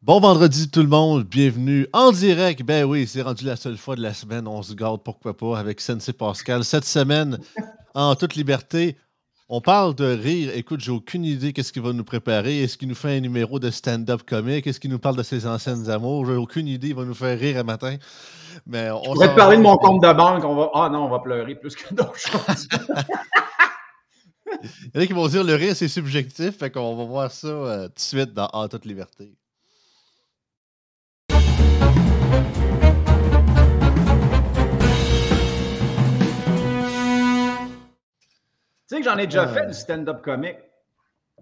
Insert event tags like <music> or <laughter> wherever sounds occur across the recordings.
Bon vendredi tout le monde, bienvenue en direct. Ben oui, c'est rendu la seule fois de la semaine, on se garde pourquoi pas avec Sensei Pascal. Cette semaine, en toute liberté, on parle de rire. Écoute, j'ai aucune idée qu'est-ce qu'il va nous préparer. Est-ce qu'il nous fait un numéro de stand-up comique? Est-ce qu'il nous parle de ses anciennes amours? J'ai aucune idée. Il va nous faire rire un matin. Mais on pourrais te parler de mon compte de banque. On va... Ah non, on va pleurer plus que d'autres choses. <laughs> Il y en a qui vont dire le rire, c'est subjectif. Fait qu'on va voir ça euh, tout de suite dans En toute liberté. Tu sais que j'en ai déjà Euh. fait du stand-up comique.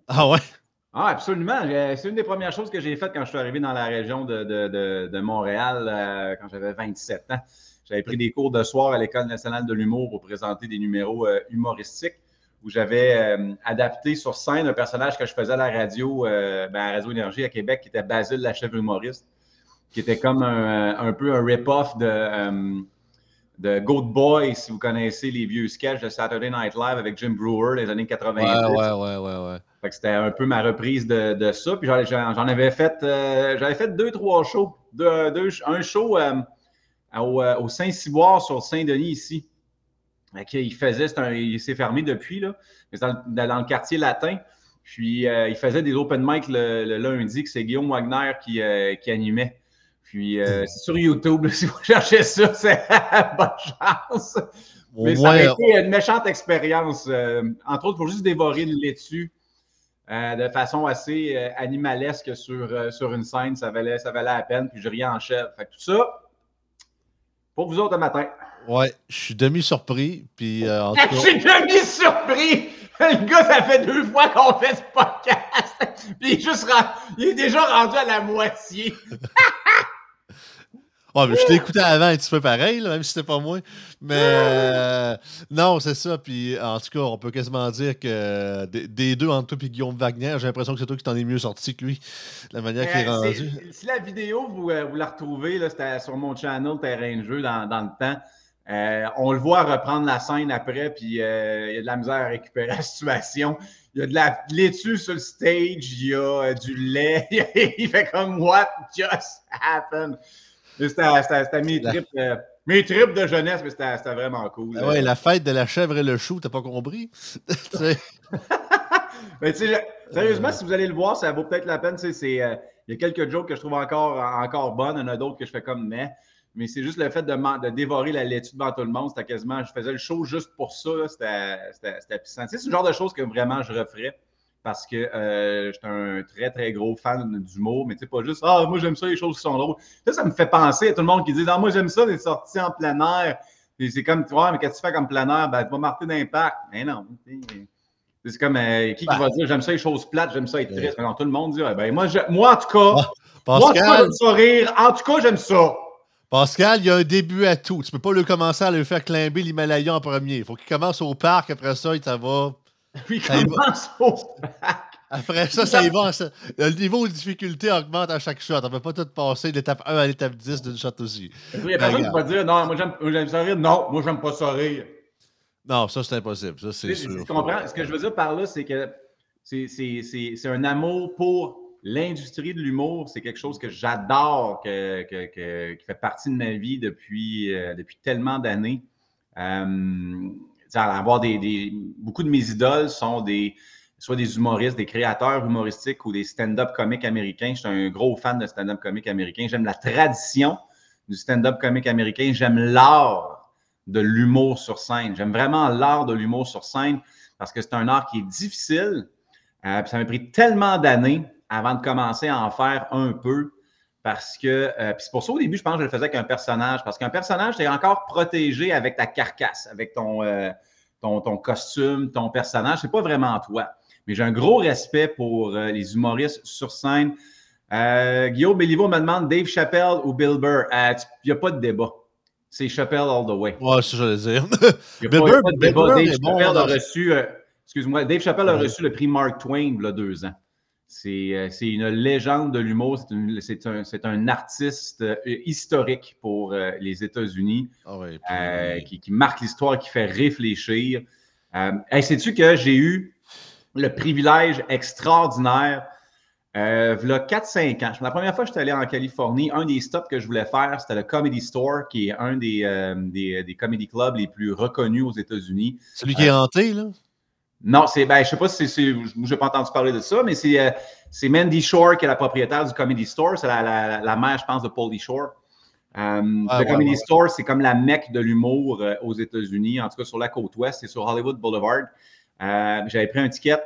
Ah ouais? Ah, absolument. C'est une des premières choses que j'ai faites quand je suis arrivé dans la région de, de- de- de Montréal euh, quand j'avais 27 ans. J'avais pris des cours de soir à l'École nationale de l'humour pour présenter des numéros euh, humoristiques où j'avais euh, adapté sur scène un personnage que je faisais à la radio, ben, à Radio Énergie à Québec, qui était Basile, la chèvre humoriste, qui était comme un, un peu un rip-off de, de Goat Boy, si vous connaissez les vieux sketchs de Saturday Night Live avec Jim Brewer des années 90. Ouais, ouais, ouais, ouais, ouais. Fait que c'était un peu ma reprise de, de ça. Puis j'en, avais fait, euh, j'avais fait deux, trois shows. Deux- deux- un show euh, au, euh, au Saint-Cyboire sur Saint-Denis ici. Il faisait, c'est un- il s'est fermé depuis, là. Mais dans, le- dans le quartier latin. Puis euh, il faisait des open mic le, le lundi, que c'est Guillaume Wagner qui, qui animait. Puis euh, c'est sur YouTube, là, <laughs> si vous cherchez ça, c'est <laughs> bonne chance. Mais ça a été une méchante expérience. euh, entre autres, pour juste dévorer le laitue euh, de façon assez animalesque sur, sur une scène, ça valait, ça valait la peine. Puis je riais en chef. Fait que tout ça, pour vous autres le matin. ouais, je suis demi-surpris. Puis euh, en <laughs> tout Je suis demi surpris. Le gars, ça fait deux fois qu'on fait ce podcast. Puis il est, juste ren- il est déjà rendu à la moitié. Ouais, mais je t'ai écouté avant et tu fais pareil, là, même si c'était pas moi. Mais euh, non, c'est ça. Puis en tout cas, on peut quasiment dire que des, des deux, entre toi et Guillaume Wagner, j'ai l'impression que c'est toi qui t'en es mieux sorti que lui. La manière qu'il est Euh, rendu. Si la vidéo, vous, euh, vous la retrouvez, c'était sur mon channel Terrain de jeu dans, dans le temps. Euh, on le voit reprendre la scène après, puis euh, il y a de la misère à récupérer <laughs> la situation. Il y a de la laitue sur le stage, il y a euh, du lait. <laughs> il fait comme What just happened? C'était mes La- trips, euh, mes trips de jeunesse, mais c'était vraiment cool. Ah ouais, la fête de la chèvre et le chou, t'as pas compris? <laughs> <laughs> Mais tu sais, sérieusement, si vous allez le voir, ça vaut peut-être la peine. euh, Il y a quelques jokes que je trouve encore, encore bonnes, il y en a d'autres que je fais comme mais. Mais c'est juste le fait de, de dévorer la laitue devant tout le monde. C'était quasiment. Je faisais le show juste pour ça. C'était puissant. C'est le genre de choses que vraiment je referais parce que euh, j'étais un très, très gros fan d'humour. Mais tu sais, pas juste Ah, moi j'aime ça, les choses qui sont drôles. Ça, ça me fait penser à tout le monde qui dit Ah, moi j'aime ça, les sorties en plein air. C'est comme, ouais, mais qu'est-ce que tu fais comme plein air? Ben, tu vas marquer d'impact. Mais non. tu c'est comme euh, qui, qui Ben. va dire j'aime ça les choses plates, j'aime ça être triste. Non, tout le monde dit ah, ben, moi, je- moi, en tout cas, Ah, moi, j'aime ça rire. En tout cas, j'aime ça. Pascal, il y a un début à tout. Tu peux pas le commencer à le faire climber l'Himalaya en premier. Il faut qu'il commence au parc, après ça, il t'en va. <laughs> Puis va. Après ça, ça y va. ça- Le niveau de difficulté augmente à chaque shot. On peut pas tout passer de l'étape 1 à l'étape 10 d'une shot aussi. Il y a personne qui va dire non, moi, j'aime ça rire. Non, moi, j'aime pas ça rire. Non, ça, c'est impossible. Ça, c'est sûr. tu comprends? Ce que je veux dire par là, c'est que c'est- un amour pour l'industrie de l'humour. C'est quelque chose que j'adore, que, que- que- qui fait partie de ma vie depuis, euh, depuis tellement d'années. Euh, avoir des, des- beaucoup de mes idoles sont des soit des humoristes, des créateurs humoristiques ou des stand-up comiques américains. Je suis un gros fan de stand-up comique américain. J'aime la tradition du stand-up comique américain. J'aime l'art de l'humour sur scène. J'aime vraiment l'art de l'humour sur scène parce que c'est un art qui est difficile. Euh, ça m'a pris tellement d'années avant de commencer à en faire un peu. Parce que, euh, puis c'est pour ça au début, je pense que je le faisais avec un personnage. Parce qu'un personnage, tu es encore protégé avec ta carcasse, avec ton, euh, ton, ton costume, ton personnage. C'est pas vraiment toi. Mais j'ai un gros respect pour euh, les humoristes sur scène. Euh, Guillaume Béliveau me demande Dave Chappelle ou Bill Burr? Il n'y a pas de débat. C'est Chappelle all the way. Ouais, c'est ça, que j'allais dire. <laughs> Il Bill n'y a, Burr- pas de Bill débat. Burr Dave Chappelle a reçu, excuse-moi, Dave Chappelle a reçu le prix Mark Twain il y a deux ans. C'est euh, c'est une légende de l'humour. C'est un, artiste euh, historique pour euh, les États-Unis Ah euh, qui, qui marque l'histoire, qui fait réfléchir. Euh, hey, Sais-tu que j'ai eu le privilège extraordinaire Euh, voilà 4-5 ans. La première fois que je suis allé en Californie, un des stops que je voulais faire, c'était le Comedy Store, qui est un des, des, des, comedy clubs les plus reconnus aux États-Unis. Celui qui est hanté, là? Non, c'est, ben, je sais pas si c'est, je n'ai pas entendu parler de ça, mais c'est, euh, c'est Mandy Shore qui est la propriétaire du Comedy Store. C'est la, la, la mère, je pense, de Paulie Shore. Euh, le Comedy Store, c'est comme la mecque de l'humour euh, aux États-Unis, en tout cas sur la côte ouest, c'est sur Hollywood Boulevard. J'avais pris un ticket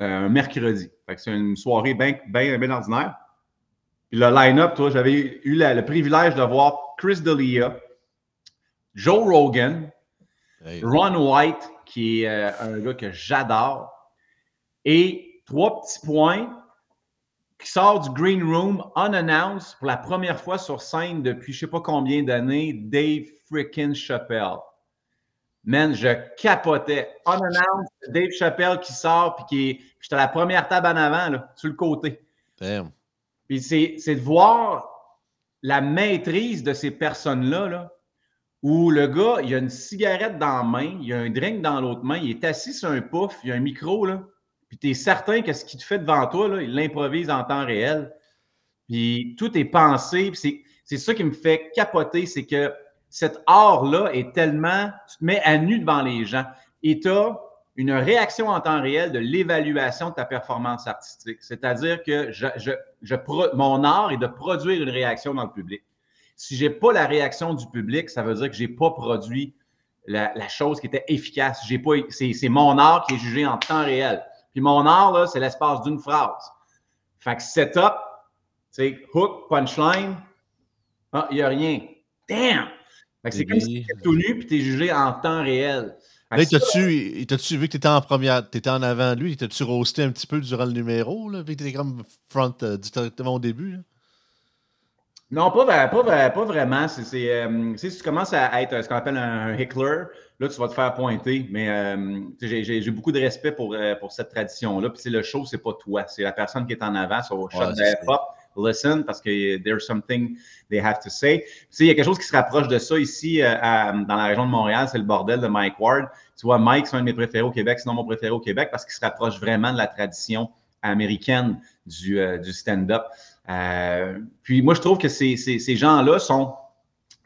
un mercredi. c'est une soirée bien ben, ordinaire. Puis le line-up, toi, j'avais eu le privilège de voir Chris D'Elia, Joe Rogan, Ron White, qui est un gars que j'adore, et trois petits points qui sort du Green Room unannounced pour la première fois sur scène depuis je sais pas combien d'années, Dave freaking Chappelle. Man, je capotais. Unannounced, Dave Chappelle qui sort, puis qui est. J'étais à la première table en avant, là, sur le côté. Damn. Puis c'est de voir la maîtrise de ces personnes-là, là, où le gars, il a une cigarette dans la main, il a un drink dans l'autre main, il est assis sur un pouf, il a un micro, là, puis tu es certain que ce qu'il te fait devant toi, là, il l'improvise en temps réel. Puis tout est pensé. C'est ça qui me fait capoter, c'est que cet art-là est tellement. Tu te mets à nu devant les gens et tu as une réaction en temps réel de l'évaluation de ta performance artistique. C'est-à-dire que je, je, mon art est de produire une réaction dans le public. Si je n'ai pas la réaction du public, ça veut dire que je n'ai pas produit la, la, chose qui était efficace. C'est mon art qui est jugé en temps réel. Puis mon art, là, c'est l'espace d'une phrase. Fait que setup, c'est hook, punchline, ah, il n'y a rien. Damn! Fait que c'est comme si tu étais tout nu puis tu es jugé en temps réel. Là, t'as-tu vu que tu étais en première, tu étais en avant de lui, t'as-tu roasté un petit peu durant le numéro, là, vu que tu étais comme front euh, directement au début? Là? Non, pas, pas, pas vraiment. C'est, euh, si tu commences à être ce qu'on appelle un, heckler, là, tu vas te faire pointer. Mais euh, j'ai, beaucoup de respect pour, euh, pour cette tradition-là. Puis le show, c'est pas toi. C'est la personne qui est en avant. sur shut the up, listen, parce que there's something they have to say. il y a quelque chose qui se rapproche de ça ici dans la région de Montréal, c'est le bordel de Mike Ward. Tu vois, Mike, c'est un de mes préférés au Québec, sinon mon préféré au Québec, parce qu'il se rapproche vraiment de la tradition américaine du, du stand-up. Euh, puis moi, je trouve que ces, ces, gens-là sont,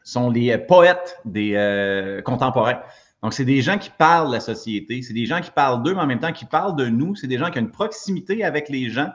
sont les poètes des euh, contemporains. Donc, c'est des gens qui parlent de la société, c'est des gens qui parlent d'eux, mais en même temps qui parlent de nous. C'est des gens qui ont une proximité avec les gens,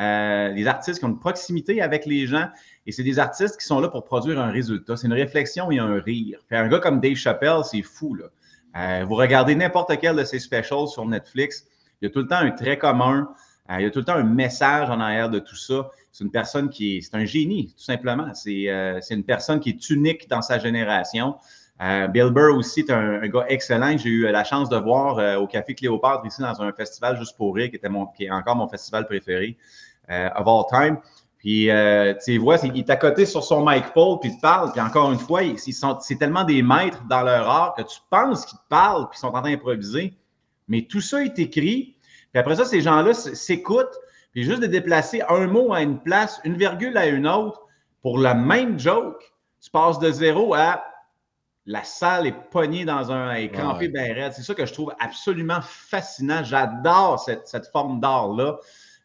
euh, des artistes qui ont une proximité avec les gens, et c'est des artistes qui sont là pour produire un résultat. C'est une réflexion et un rire. Puis un gars comme Dave Chappelle, c'est fou. Là. vous regardez n'importe quel de ses specials sur Netflix, il y a tout le temps un trait commun, il y a tout le temps un message en arrière de tout ça. C'est une personne qui est, c'est un génie, tout simplement. Euh, c'est, une personne qui est unique dans sa génération. Euh, Bill Burr aussi est un, gars excellent. J'ai eu la chance de voir euh, au Café Cléopâtre ici dans un festival juste pour rire, qui, était mon, qui est encore mon festival préféré of all time. Puis, tu vois, il est à côté sur son mic pole, puis il te parle. Puis encore une fois, ils sont, c'est tellement des maîtres dans leur art que tu penses qu'ils te parlent, puis ils sont en train d'improviser. Mais tout ça est écrit. Puis après ça, ces gens-là s'écoutent, puis juste de déplacer un mot à une place, une virgule à une autre, pour la même joke, tu passes de zéro à la salle est pognée dans un est crampée bien raide. C'est ça que je trouve absolument fascinant. J'adore cette, forme d'art-là.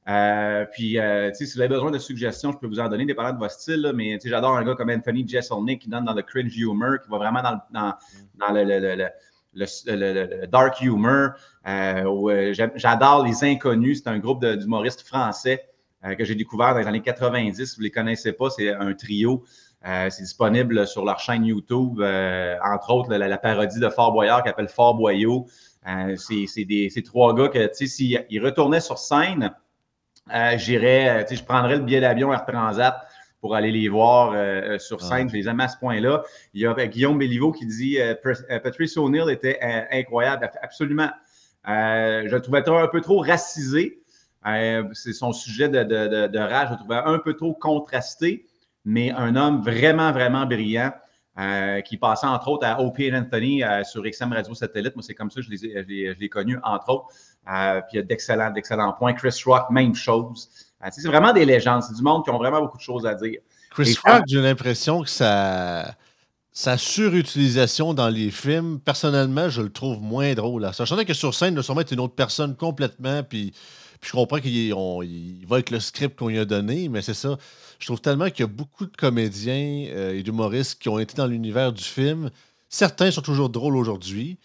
Euh, puis, euh, si vous avez besoin de suggestions, je peux vous en donner, dépendant de votre style. mais j'adore un gars comme Anthony Jeselnik qui donne dans le cringe humor, qui va vraiment dans, dans, dans le, le, le, dark humor. Euh, euh, j'adore Les Inconnus. C'est un groupe d'humoristes français euh, que j'ai découvert dans les années 90. Si vous ne les connaissez pas, c'est un trio. c'est disponible sur leur chaîne YouTube, entre autres la, parodie de Fort Boyard qui s'appelle Fort Boyau. c'est trois gars que, tu sais, s'ils retournaient sur scène, j'irais, je prendrais le billet d'avion Air Transat pour aller les voir euh, euh, sur scène. Je les aime à ce point-là. Il y a euh, Guillaume Béliveau qui dit Patrice O'Neill était incroyable, absolument. je le trouvais un peu trop racisé. c'est son sujet de, de, rage. Je le trouvais un peu trop contrasté, mais un homme vraiment, vraiment brillant. qui passait entre autres à O.P. Anthony sur XM Radio Satellite. Moi, c'est comme ça que je l'ai connu, entre autres. puis il y a d'excellents, d'excellents points. Chris Rock, même chose. Ah, c'est vraiment des légendes. C'est du monde qui ont vraiment beaucoup de choses à dire. Chris Rock, j'ai l'impression que sa, sa surutilisation dans les films, personnellement, je le trouve moins drôle. Sachant que sur scène, il doit être une autre personne complètement. Puis, Puis je comprends qu'il va avec le script qu'on lui a donné, mais c'est ça. Je trouve tellement qu'il y a beaucoup de comédiens euh, et d'humoristes qui ont été dans l'univers du film. Certains sont toujours drôles aujourd'hui,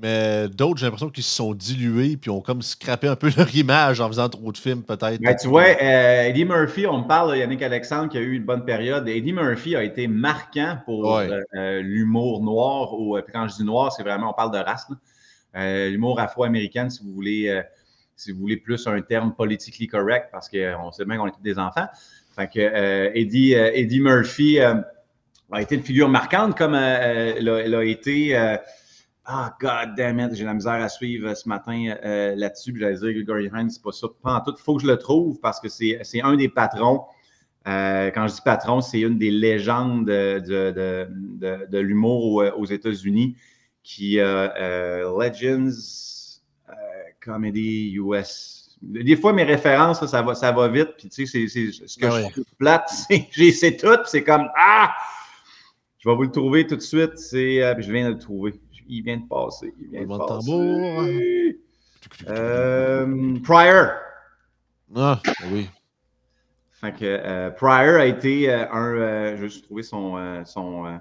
mais d'autres, j'ai l'impression qu'ils se sont dilués puis ont comme scrappé un peu <laughs> leur image en faisant trop de films, peut-être. Ben, tu vois, euh, Eddie Murphy, on me parle de Yannick Alexandre qui a eu une bonne période. Eddie Murphy a été marquant pour euh, l'humour noir. Ou, quand je dis noir, c'est vraiment, on parle de race. l'humour afro-américain, si vous voulez si vous voulez plus un terme politically correct, parce qu'on sait bien qu'on est tous des enfants. Fait que euh, Eddie, euh, Eddie, Murphy euh, a été une figure marquante comme elle a, été. Ah, god damn it, j'ai la misère à suivre ce matin là-dessus. J'allais dire Gregory Hines, c'est pas ça. Pas en tout. Il faut que je le trouve parce que c'est un des patrons. quand je dis patron, c'est une des légendes de, de, de, de l'humour aux, aux États-Unis qui Legends Comedy US. Des fois, mes références, ça, va, ça va vite. Puis, tu sais, c'est, ce que ah je trouve plate, <laughs> c'est j'ai c'est tout. c'est comme Ah! Je vais vous le trouver tout de suite. C'est, euh, je viens de le trouver. Il vient de passer. Il vient de passer. Euh, Pryor. Ah, oui. Fait que euh, Pryor a été un. je vais juste trouver son, son,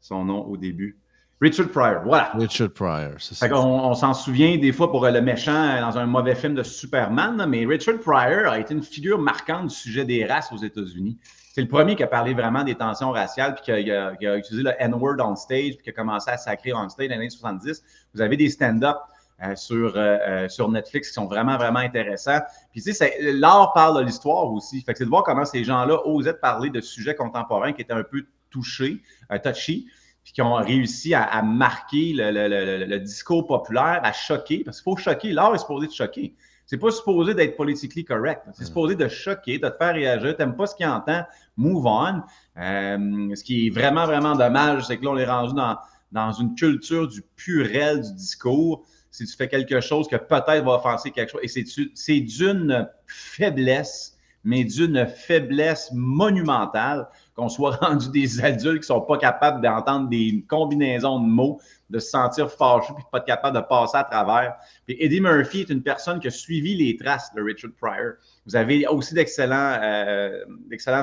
son nom au début. Richard Pryor, voilà. Richard Pryor, c'est ça. On, s'en souvient des fois pour le méchant dans un mauvais film de Superman, mais Richard Pryor a été une figure marquante du sujet des races aux États-Unis. C'est le premier qui a parlé vraiment des tensions raciales, puis qui a, utilisé le N-word on stage, puis qui a commencé à sacrer on stage dans les années 70. Vous avez des stand-up euh, sur, euh, euh, sur Netflix qui sont vraiment, vraiment intéressants. Puis, tu sais, l'art parle de l'histoire aussi. Fait que c'est de voir comment ces gens-là osaient parler de sujets contemporains qui étaient un peu touchés, touchy puis qui ont réussi à, marquer le, discours populaire, à choquer, parce qu'il faut choquer. L'art est supposé de choquer. C'est pas supposé d'être politically correct. C'est supposé de choquer, de te faire réagir. T'aimes pas ce qu'il entend, move on. Euh, ce qui est vraiment, vraiment dommage, c'est que là, on est rendu dans, dans une culture du purel du discours. Si tu fais quelque chose que peut-être va offenser quelque chose, et c'est d'une faiblesse, mais d'une faiblesse monumentale qu'on soit <laughs> rendu des adultes qui sont pas capables d'entendre des combinaisons de mots, de se sentir fâchés puis pas être capable de passer à travers. Puis Eddie Murphy est une personne qui a suivi les traces de Richard Pryor. Vous avez aussi d'excellents euh,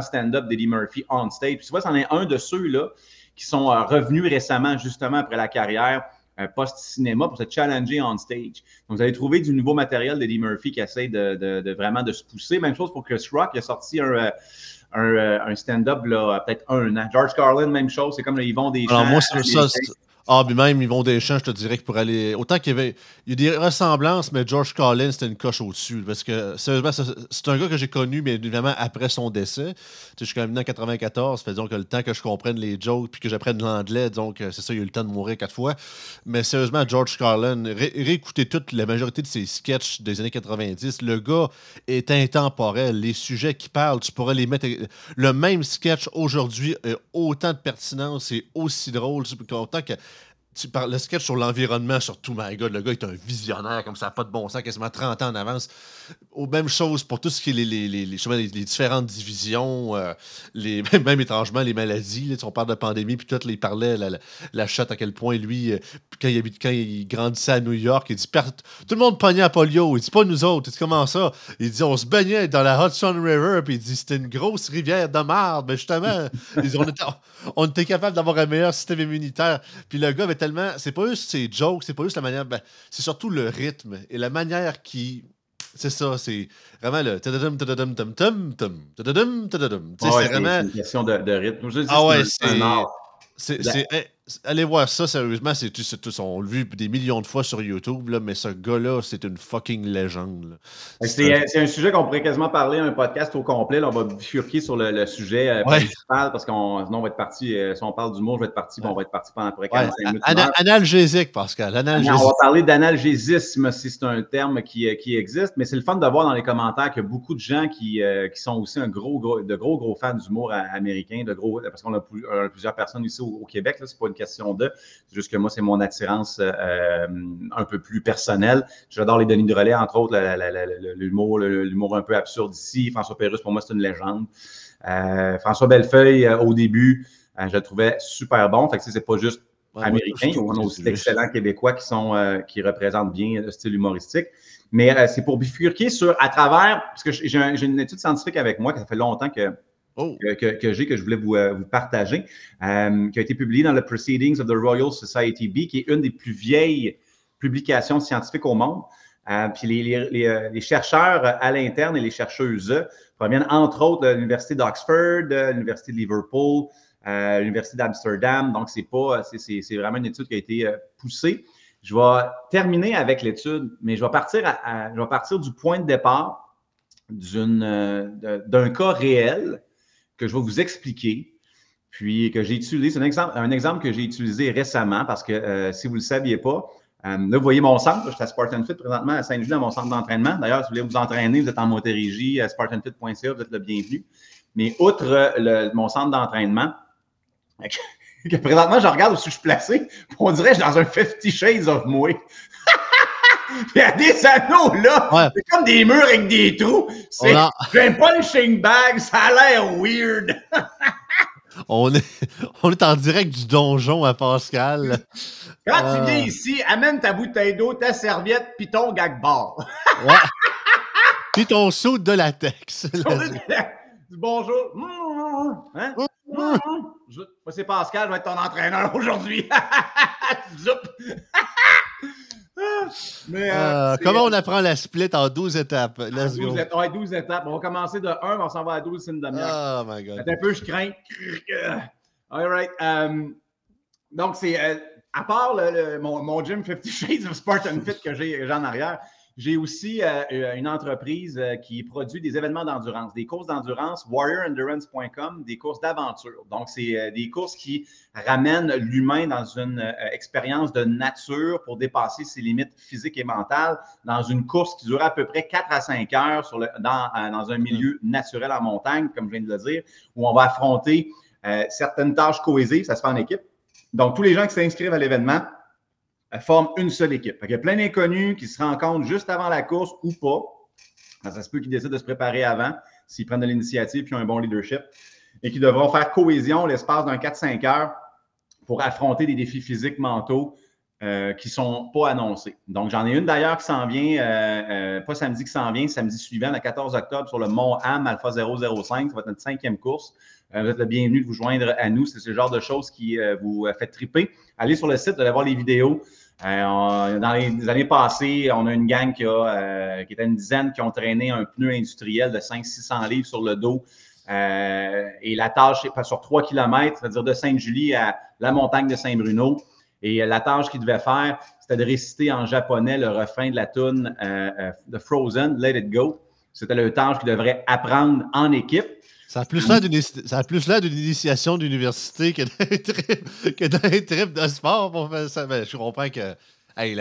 stand-up d'Eddie Murphy on stage. Puis tu vois, c'en est un de ceux-là qui sont euh, revenus récemment, justement après la carrière euh, post-cinéma pour se challenger on stage. Donc, vous allez trouver du nouveau matériel d'Eddie Murphy qui essaie de, vraiment de se pousser. Même chose pour Chris Rock, qui a sorti un, euh, un, stand-up, peut-être un an. George Carlin, même chose, c'est comme le Yvon Deschamps. Alors, moi, c'est ça. Ah, puis même Yvon Deschamps, je te dirais que pour aller. Autant qu'il y avait. Il y a des ressemblances, mais George Carlin, c'était une coche au-dessus. Parce que, sérieusement, c'est un gars que j'ai connu, mais évidemment après son décès. Tu sais, je suis quand même venu en 94, fait donc le temps que je comprenne les jokes puis que j'apprenne l'anglais, donc c'est ça, il a eu le temps de mourir quatre fois. Mais sérieusement, George Carlin, réécoutez toute la majorité de ses sketchs des années 90. Le gars est intemporel. Les sujets qu'il parle, tu pourrais les mettre. Le même sketch aujourd'hui autant de pertinence et aussi drôle. Autant que le sketch sur l'environnement, surtout, my God, le gars est un visionnaire, comme ça pas de bon sens, quasiment 30 ans en avance. Aux même chose pour tout ce qui est les, les, les, les différentes divisions, euh, les, <laughs> même, étrangement les maladies. Là, on parle de pandémie, puis tout, il parlait la, la, la à quel point lui, euh, quand, il habite, quand il grandissait à New York, il dit Tout le monde pognait à polio. Il dit Pas nous autres. Il dit Comment ça? Il dit On se baignait dans la Hudson River, puis il dit C'était une grosse rivière de marde. Mais justement, <laughs> il dit, on, on était capable d'avoir un meilleur système immunitaire. Puis le gars avait c'est pas juste ses jokes, c'est pas juste la manière. Ben, c'est surtout le rythme et la manière qui. C'est ça, c'est vraiment le. C'est vraiment. une question de, rythme. ah ouais, c'est. C'est allez voir ça, sérieusement. C'est, tout, on l'a vu des millions de fois sur YouTube, là, mais ce gars-là, c'est une fucking légende. C'est, un sujet qu'on pourrait quasiment parler un podcast au complet. on va bifurquer sur le, sujet euh, principal parce qu'on sinon on va être parti. Euh, si on parle du mot, je vais être parti, on va être parti pendant près 45 minutes. analgésique, Pascal. Analgésique. on va parler d'analgésisme si c'est un terme qui, euh, qui existe, mais c'est le fun de voir dans les commentaires qu'il y a beaucoup de gens qui, qui sont aussi un gros, de gros, gros fans d'humour américain, de gros, parce qu'on a, plusieurs personnes ici au, Québec. C'est pas une question de. C'est juste que moi, c'est mon attirance euh, un peu plus personnelle. J'adore les Denis de relais, entre autres, l'humour, l'humour un peu absurde ici. François Pérusse, pour moi, c'est une légende. Euh, François Bellefeuille, euh, au début, je le trouvais super bon. Fait que c'est pas juste américains. on a aussi d'excellents Québécois qui, sont, qui représentent bien le style humoristique. Mais c'est pour bifurquer sur, à travers, parce que j'ai une étude scientifique avec moi, que ça fait longtemps que, oh. que, j'ai, que je voulais vous, vous partager, qui a été publiée dans le Proceedings of the Royal Society B, qui est une des plus vieilles publications scientifiques au monde. puis les, les, chercheurs à l'interne et les chercheuses proviennent entre autres de l'Université d'Oxford, de l'Université de Liverpool, euh, l'Université d'Amsterdam. Donc, c'est pas, c'est vraiment une étude qui a été euh, poussée. Je vais terminer avec l'étude, mais je vais partir, je vais partir du point de départ euh, d'un cas réel que je vais vous expliquer, puis que j'ai utilisé. C'est un exemple, un exemple que j'ai utilisé récemment parce que si vous ne le saviez pas, là, vous voyez mon centre. Je suis à Spartan Fit présentement à Saint-Louis, dans mon centre d'entraînement. D'ailleurs, si vous voulez vous entraîner, vous êtes en motorégie à spartanfit.ca, vous êtes le bienvenu. Mais outre mon centre d'entraînement, <laughs> que présentement, je regarde où je suis placé, on dirait que je suis dans un 50 Shades of moi. Il y a des anneaux là, c'est comme des murs avec des trous. C'est a... un punching bag, ça a l'air weird. <laughs> on, est, on est en direct du donjon à Pascal. Quand tu viens euh. ici, amène ta bouteille d'eau, ta serviette, puis ton gag bar. <laughs> ouais. Puis ton saut de latex. <laughs> Bonjour. Hein? c'est Pascal, je vais être ton entraîneur aujourd'hui. Mais, euh, euh, comment on apprend la split en 12 étapes? Let's 12, go. 12 étapes. On va commencer de 1, on s'en va à 12, c'est une demi-heure. Oh my God. un peu, je crains. <laughs> All right. Um, donc, c'est euh, à part le, mon, mon, gym 50 Shades of Spartan Fit que j'ai en arrière, j'ai aussi euh, euh, une entreprise euh, qui produit des événements d'endurance, des courses d'endurance, warriorendurance.com, des courses d'aventure. Donc, c'est des courses qui ramènent l'humain dans une expérience de nature pour dépasser ses limites physiques et mentales dans une course qui dure à peu près 4 à 5 heures sur le, dans, dans, un milieu naturel en montagne, comme je viens de le dire, où on va affronter certaines tâches cohésives, ça se fait en équipe. Donc, tous les gens qui s'inscrivent à l'événement, forment une seule équipe. il y a plein d'inconnus qui se rencontrent juste avant la course ou pas. Ça se peut qu'ils décident de se préparer avant, s'ils prennent de l'initiative et ont un bon leadership, et qui devront faire cohésion l'espace d'un 4-5 heures pour affronter des défis physiques, mentaux euh, qui ne sont pas annoncés. Donc, j'en ai une d'ailleurs qui s'en vient, euh, euh, pas samedi qui s'en vient, samedi suivant, le 14 octobre, sur le Mont Ham Alpha 005. Ça va être notre cinquième course. Vous êtes le bienvenu de vous joindre à nous. C'est ce genre de choses qui vous fait triper. Allez sur le site, allez voir les vidéos. Euh, dans les, années passées, on a une gang qui, a, euh, qui était une dizaine qui ont traîné un pneu industriel de 500-600 livres sur le dos. Euh, et la tâche est sur 3 km, c'est-à-dire de Sainte-Julie à la montagne de Saint-Bruno. Et la tâche qu'il devait faire, c'était de réciter en japonais le refrain de la tune de Frozen, Let It Go. C'était le tâche qu'il devrait apprendre en équipe. Ça a plus l'air d'une initiation d'université <laughs> que d'un trip, de sport pour faire ça. Ben, je comprends que. Hey,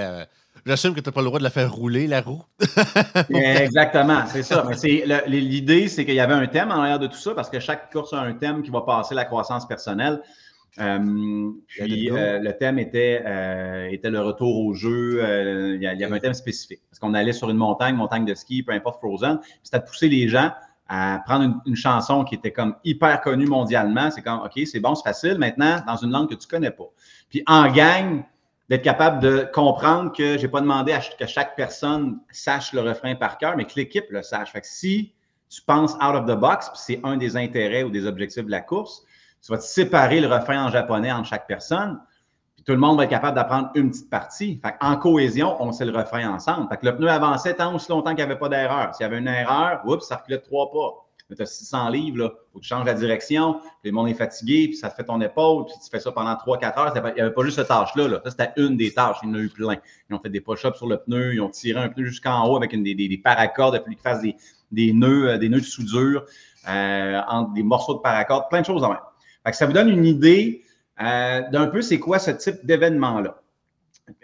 J'assume que tu n'as pas le droit de la faire rouler, la roue. <laughs> Exactement, c'est ça. L'idée, c'est qu'il y avait un thème en arrière de tout ça, parce que chaque course a un thème qui va passer la croissance personnelle. Euh, puis euh, le thème était, euh, était le retour au jeu. il y avait un thème spécifique. Parce qu'on allait sur une montagne, montagne de ski, peu importe Frozen. C'était de pousser les gens à prendre une, chanson qui était comme hyper connue mondialement. C'est comme, OK, c'est bon, c'est facile. Maintenant, dans une langue que tu connais pas. Puis en gang, d'être capable de comprendre que j'ai pas demandé à que chaque personne sache le refrain par cœur, mais que l'équipe le sache. Fait que si tu penses out of the box, puis c'est un des intérêts ou des objectifs de la course, tu vas te séparer le refrain en japonais entre chaque personne tout le monde va être capable d'apprendre une petite partie. en cohésion, on sait le refrain ensemble. Le pneu avançait tant aussi longtemps qu'il n'y avait pas d'erreur. S'il y avait une erreur, oups, ça reculait de trois pas. Mais tu as 600 livres, là. Faut que tu changes la direction, puis le monde est fatigué, puis ça te fait ton épaule, puis tu fais ça pendant 3-4 heures. Il n'y avait pas juste cette tâche-là. Là. Ça, c'était une des tâches. Il y en a eu plein. Ils ont fait des push-ups sur le pneu, ils ont tiré un pneu jusqu'en haut avec une, des, des, paracordes, fallu qu'ils fassent des, des, nœuds, euh, des nœuds de soudure, euh, entre des morceaux de paracordes, plein de choses en même. Fait que ça vous donne une idée d'un peu c'est quoi ce type d'événement-là?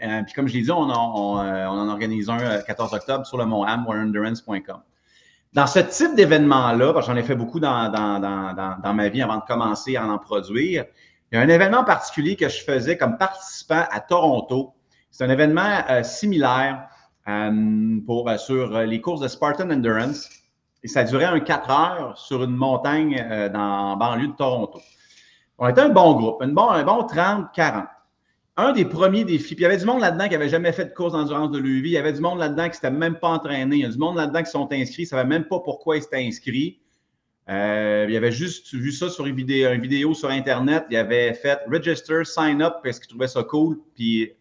Euh, puis comme je l'ai dit, on, en, euh, organise un le 14 octobre sur le mont Ham, Dans ce type d'événement-là, parce que j'en ai fait beaucoup dans, dans, ma vie avant de commencer à en produire, il y a un événement particulier que je faisais comme participant à Toronto. C'est un événement similaire pour, sur les courses de Spartan Endurance. Et ça durait un 4 heures sur une montagne dans banlieue de Toronto. On était un bon groupe, un bon, un bon 30-40. un des premiers défis, puis il y avait du monde là-dedans qui n'avait jamais fait de course d'endurance de vie. Il y avait du monde là-dedans qui ne s'était même pas entraîné. Il y a du monde là-dedans qui sont inscrits, ne savait même pas pourquoi ils s'étaient inscrits. Euh, il avait juste vu ça sur une vidéo, sur Internet. Il avait fait register, sign up parce qu'il trouvait ça cool, puis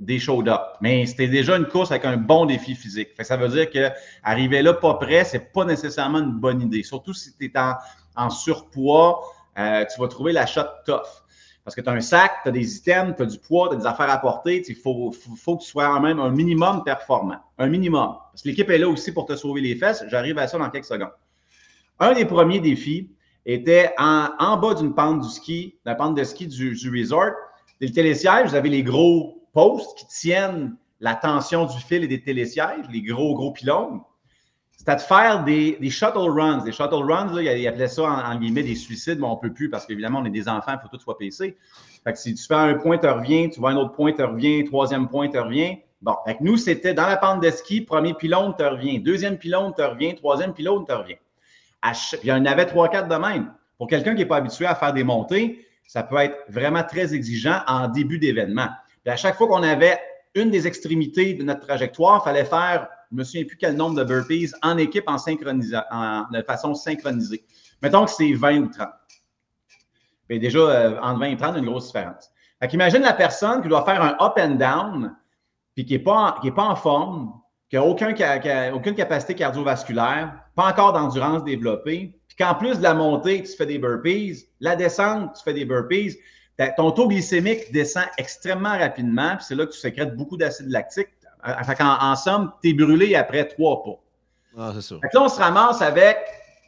des showed up. Mais c'était déjà une course avec un bon défi physique. ça veut dire qu'arriver là pas prêt, c'est pas nécessairement une bonne idée. Surtout si tu es en, surpoids, euh, tu vas trouver la shot tough. Parce que tu as un sac, tu as des items, tu as du poids, tu as des affaires à porter. Il faut, faut, que tu sois quand même un minimum performant. Un minimum. Parce que l'équipe est là aussi pour te sauver les fesses. J'arrive à ça dans quelques secondes. Un des premiers défis était en, bas d'une pente du ski, la pente de ski du, du resort. Le télésiège, vous avez les gros postes qui tiennent la tension du fil et des télésièges, les gros, gros pylônes c'était de faire des, shuttle runs. Des shuttle runs, là, ils appelaient ça en, guillemets des suicides, mais on ne peut plus parce qu'évidemment, on est des enfants, il faut tout soit PC. Fait que si tu fais un point, tu reviens, tu vois un autre point, tu reviens, troisième point, tu reviens. Bon, fait nous, c'était dans la pente de ski, premier pylône, tu reviens, deuxième pylône, tu reviens, troisième pylône, tu reviens. il y en avait trois, quatre de même. Pour quelqu'un qui n'est pas habitué à faire des montées, ça peut être vraiment très exigeant en début d'événement. Puis à chaque fois qu'on avait une des extrémités de notre trajectoire, il fallait faire je me souviens plus quel nombre de burpees en équipe en, en de façon synchronisée. Mettons que c'est 20 ou 30. Bien, déjà, euh, entre 20 et 30, il y a une grosse différence. Fait imagine la personne qui doit faire un up and down, puis qui n'est pas, pas, en forme, qui n'a aucun, aucune capacité cardiovasculaire, pas encore d'endurance développée, puis qu'en plus de la montée, tu fais des burpees, la descente, tu fais des burpees, ton taux glycémique descend extrêmement rapidement, puis c'est là que tu sécrètes beaucoup d'acide lactique. En, en, somme, tu es brûlé après trois pas. Ah, c'est ça. là, on se ramasse avec.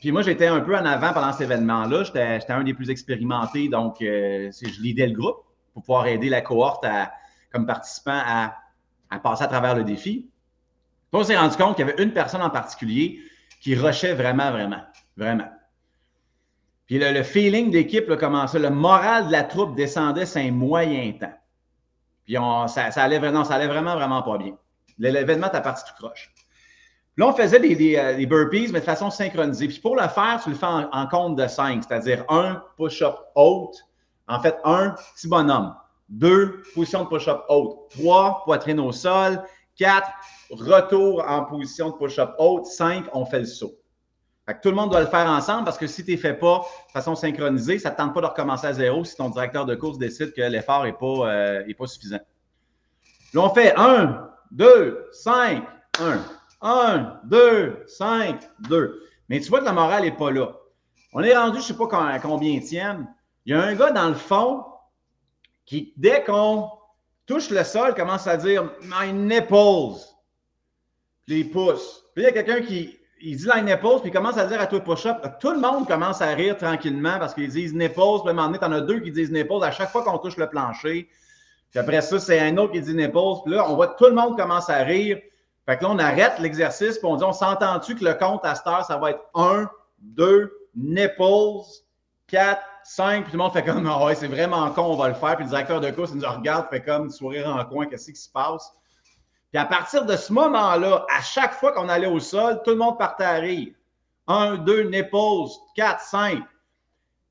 Puis moi, j'étais un peu en avant pendant cet événement-là. J'étais un des plus expérimentés, donc euh, je lidais le groupe pour pouvoir aider la cohorte comme participant à, passer à travers le défi. Puis on s'est rendu compte qu'il y avait une personne en particulier qui rushait vraiment, vraiment, vraiment. Puis le, feeling d'équipe commençait, le moral de la troupe descendait c'est un moyen temps. Puis ça, allait vraiment, ça allait vraiment, vraiment pas bien. L'événement, t'as parti tout croche. Là, on faisait des, euh, burpees, mais de façon synchronisée. Puis pour le faire, tu le fais en, compte de cinq, c'est-à-dire un push-up haute, en fait, un petit bonhomme. Deux, position de push-up haute. Trois, poitrine au sol. Quatre, retour en position de push-up haute. Cinq, on fait le saut. Fait que tout le monde doit le faire ensemble parce que si tu ne fais pas de façon synchronisée, ça ne tente pas de recommencer à zéro si ton directeur de course décide que l'effort n'est pas, euh, suffisant. Là, on fait 1, 2, 5, 1. 1, 2, 5, 2. Mais tu vois que la morale n'est pas là. On est rendu, je ne sais pas à combien tiennent. Il y a un gars dans le fond qui, dès qu'on touche le sol, commence à dire My nipples. Les pouces. Puis il y a quelqu'un qui il dit line nipples, puis il commence à dire à toi push-up. Tout le monde commence à rire tranquillement parce qu'ils disent nipples. Puis à un moment donné, tu en as deux qui disent nipples à chaque fois qu'on touche le plancher. Puis après ça, c'est un autre qui dit nipples. Puis là, on voit tout le monde commence à rire. Fait que là, on arrête l'exercice, puis on dit on s'entend-tu que le compte à cette heure, ça va être 1, 2, nipples, 4, 5. Puis tout le monde fait comme ah ouais, c'est vraiment con, on va le faire. Puis le directeur de course, il nous regarde, fait comme sourire en coin, qu'est-ce qui se passe? Puis à partir de ce moment-là, à chaque fois qu'on allait au sol, tout le monde partait à rire. Un, deux, nipples, quatre, cinq.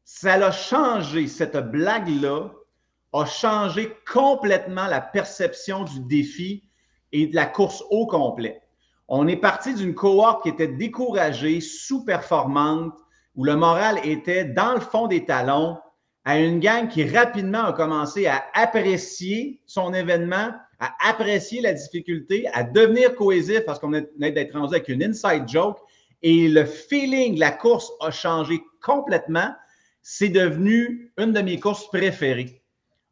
Ça a changé, cette blague-là a changé complètement la perception du défi et de la course au complet. On est parti d'une cohorte qui était découragée, sous-performante, où le moral était dans le fond des talons, à une gang qui rapidement a commencé à apprécier son événement, à apprécier la difficulté, à devenir cohésif parce qu'on est d'être rendu avec une inside joke et le feeling la course a changé complètement. C'est devenu une de mes courses préférées.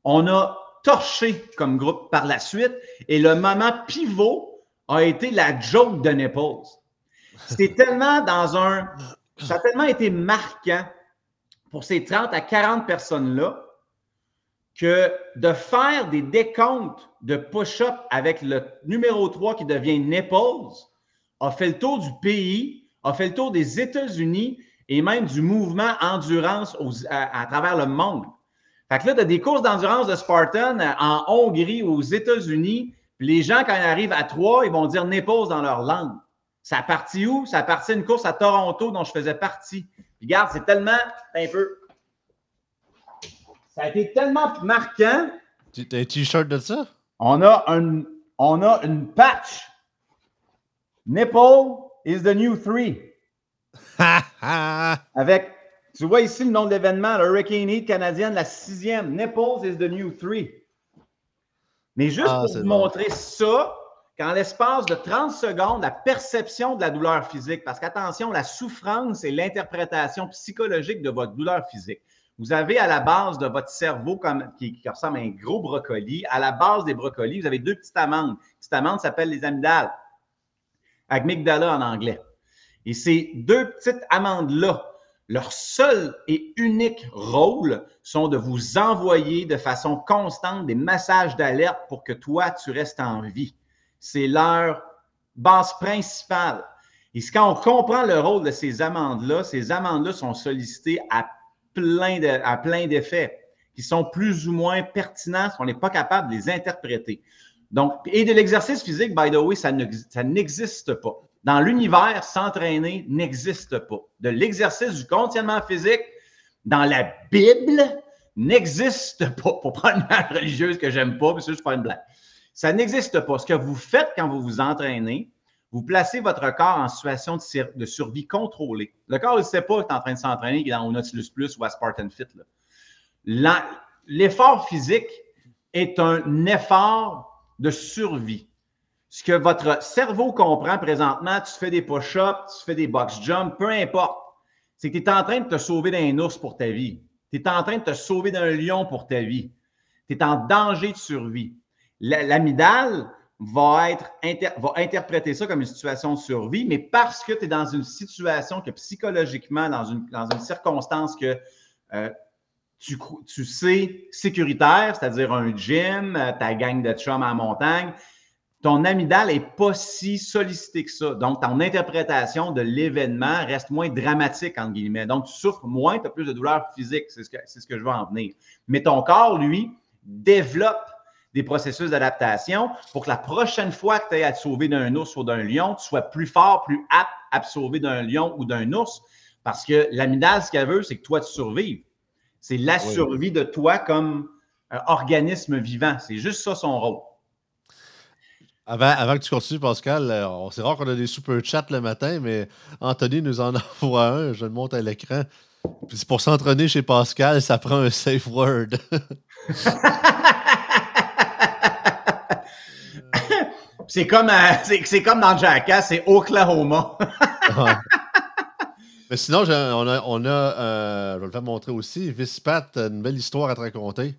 On a torché comme groupe par la suite et le moment pivot a été la joke de Nipples. C'était tellement dans un. Ça a tellement été marquant pour ces 30 à 40 personnes-là que de faire des décomptes de push-up avec le numéro 3 qui devient Nipples a fait le tour du pays, a fait le tour des États-Unis et même du mouvement endurance à, travers le monde. Fait que là, tu as des courses d'endurance de Spartan en Hongrie, aux États-Unis. les gens, quand ils arrivent à 3, ils vont dire Nipples dans leur langue. Ça a parti où? Ça a parti une course à Toronto dont je faisais partie. regarde, c'est tellement un peu ça a été tellement marquant T'as un t-shirt de ça? On a, un, on a une patch. Nipple is the new three. <laughs> Avec, tu vois ici le nom de l'événement, le Hurricane Heat canadienne, la sixième. Nipples is the new three. Mais juste ah, pour vous montrer ça, qu'en l'espace de 30 secondes, la perception de la douleur physique, parce qu'attention, la souffrance et l'interprétation psychologique de votre douleur physique. Vous avez à la base de votre cerveau qui, ressemble à un gros brocoli. À la base des brocolis, vous avez deux petites amandes. Les petites amandes s'appellent les amygdales. Amygdala en anglais. Et ces deux petites amandes-là, leur seul et unique rôle sont de vous envoyer de façon constante des messages d'alerte pour que toi, tu restes en vie. C'est leur base principale. Et quand on comprend le rôle de ces amandes-là, ces amandes-là sont sollicitées à plein, à plein d'effets qui sont plus ou moins pertinents si on n'est pas capable de les interpréter. Donc, et de l'exercice physique, by the way, ça n'existe pas. Dans l'univers, s'entraîner n'existe pas. De l'exercice du conditionnement physique dans la Bible n'existe pas. Pour prendre une blague religieuse que j'aime pas, que je fais une blague. Ça n'existe pas. Ce que vous faites quand vous vous entraînez, vous placez votre corps en situation de, survie contrôlée. Le corps ne sait pas qu'il est en train de s'entraîner, qu'il est dans au Nautilus Plus ou à Spartan Fit. L'effort physique est un effort de survie ce que votre cerveau comprend présentement, tu fais des push-ups, tu fais des box jumps, peu importe, c'est que tu es en train de te sauver d'un ours pour ta vie. Tu es en train de te sauver d'un lion pour ta vie. Tu es en danger de survie. L'amidale va, être va interpréter ça comme une situation de survie, mais parce que tu es dans une situation que psychologiquement, dans une, dans une circonstance que euh, tu, tu, sais sécuritaire, c'est-à-dire un gym, euh, ta gang de chums à la montagne, ton amygdale n'est pas si sollicité que ça. Donc, ton interprétation de l'événement reste moins dramatique, entre guillemets. Donc, tu souffres moins, tu as plus de douleur physique. C'est ce, ce que je veux en venir. Mais ton corps, lui, développe des processus d'adaptation pour que la prochaine fois que tu aies à te sauver d'un ours ou d'un lion, tu sois plus fort, plus apte à te sauver d'un lion ou d'un ours. Parce que l'amygdale, ce qu'elle veut, c'est que toi, tu survives. C'est la survie de toi comme euh, organisme vivant. C'est juste ça son rôle. Avant, que tu continues, Pascal, euh, c'est rare qu'on a des super chats le matin, mais Anthony nous en <laughs> envoie un. Je le monte à l'écran. c'est pour s'entraîner chez Pascal, ça prend un safe word. <laughs> c'est comme, euh, <laughs> c'est, comme dans Jackass, c'est Oklahoma. <laughs> Mais sinon, on a, on a euh, je vais le faire montrer aussi, Vispat, une belle histoire à te raconter.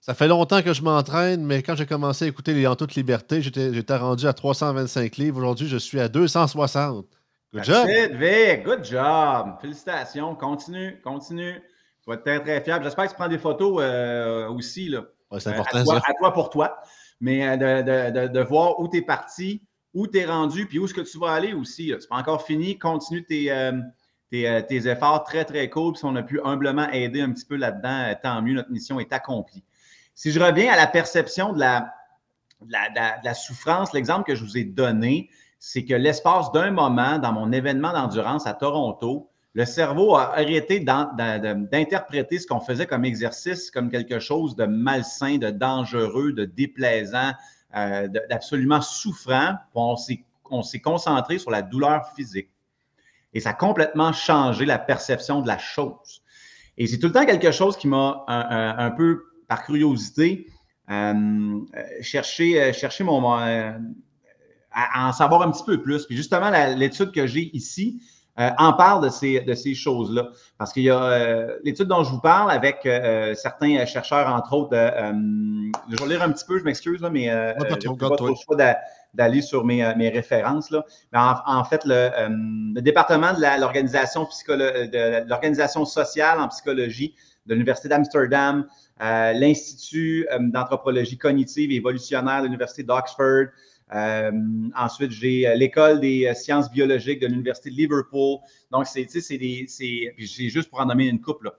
Ça fait longtemps que je m'entraîne, mais quand j'ai commencé à écouter les En toute liberté, j'étais rendu à 325 livres. Aujourd'hui, je suis à 260. Good job! Vic. Good job! Félicitations. Continue, continue. Tu vas être très, très fiable. J'espère que tu prends des photos euh, aussi. Là. c'est euh, important, à, toi, à toi pour toi. Mais euh, de, de, voir où tu es parti, où tu es rendu, puis où est-ce que tu vas aller aussi. Tu pas encore fini. Continue tes, tes, tes, efforts très, très cool. Si on a pu humblement aider un petit peu là-dedans, tant mieux. Notre mission est accomplie. Si je reviens à la perception de la, la, souffrance, l'exemple que je vous ai donné, c'est que l'espace d'un moment, dans mon événement d'endurance à Toronto, le cerveau a arrêté d'interpréter ce qu'on faisait comme exercice comme quelque chose de malsain, de dangereux, de déplaisant, euh, d'absolument souffrant. On s'est concentré sur la douleur physique. Et ça a complètement changé la perception de la chose. Et c'est tout le temps quelque chose qui m'a un, peu par curiosité, euh, chercher, euh, euh, à, en savoir un petit peu plus. Puis justement, l'étude que j'ai ici en parle de ces, de ces choses-là. Parce qu'il y a l'étude dont je vous parle avec certains chercheurs, entre autres, je vais lire un petit peu, je m'excuse, mais je n'ai pas trop le choix d'aller sur mes, mes références. Là. Mais en, fait, le, le, département de l'organisation de l'organisation sociale en psychologie de l'Université d'Amsterdam, euh, l'Institut euh, d'anthropologie cognitive et évolutionnaire de l'Université d'Oxford. Euh, ensuite, j'ai l'école des sciences biologiques de l'Université de Liverpool. Donc, c'est, c'est des, c'est, juste pour en nommer une couple, là,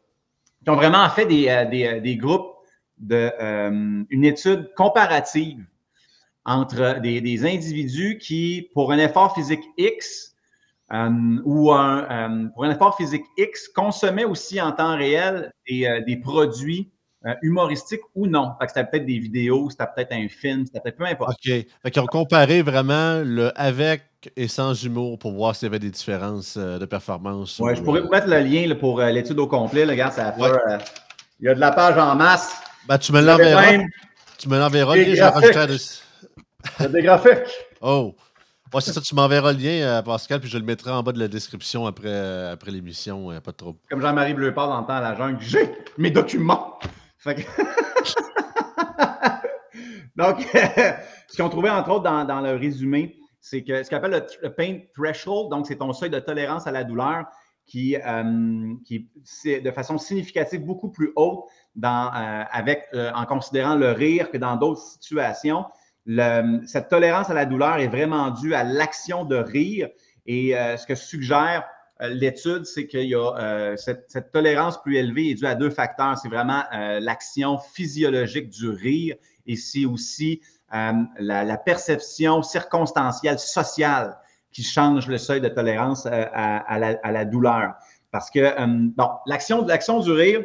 ont vraiment fait des, des, des groupes de une étude comparative entre des, des, individus qui, pour un effort physique X ou un, pour un effort physique X, consommaient aussi en temps réel des, des produits euh, humoristique ou non. Fait que c'était peut-être des vidéos, c'était peut-être un film, c'était peut-être peu importe. OK. Fait qu'ils ont comparé vraiment le avec et sans humour pour voir s'il y avait des différences euh, de performance. Ouais, je pourrais vous mettre le lien pour l'étude au complet. Là, regarde, ça il y a de la page en masse. Ben, tu me l'enverras. Tu me l'enverras. Il y a des graphiques. <laughs> Oh. Ouais, c'est ça, tu m'enverras le lien, Pascal, puis je le mettrai en bas de la description après, après l'émission. Pas de trouble. Comme Jean-Marie Bleupard dans le temps à la jungle, j'ai mes documents. <laughs> Donc, <laughs> ce qu'on trouvait entre autres dans, le résumé, c'est que ce qu'on appelle le, pain threshold, donc c'est ton seuil de tolérance à la douleur qui, euh, qui est de façon significative beaucoup plus haute euh, avec, euh, en considérant le rire que dans d'autres situations. cette tolérance à la douleur est vraiment due à l'action de rire et ce que suggère l'étude, c'est qu'il y a euh, cette, tolérance plus élevée est due à deux facteurs. C'est vraiment euh, l'action physiologique du rire et c'est aussi la, perception circonstancielle sociale qui change le seuil de tolérance à, la, douleur. Parce que, bon, l'action du rire,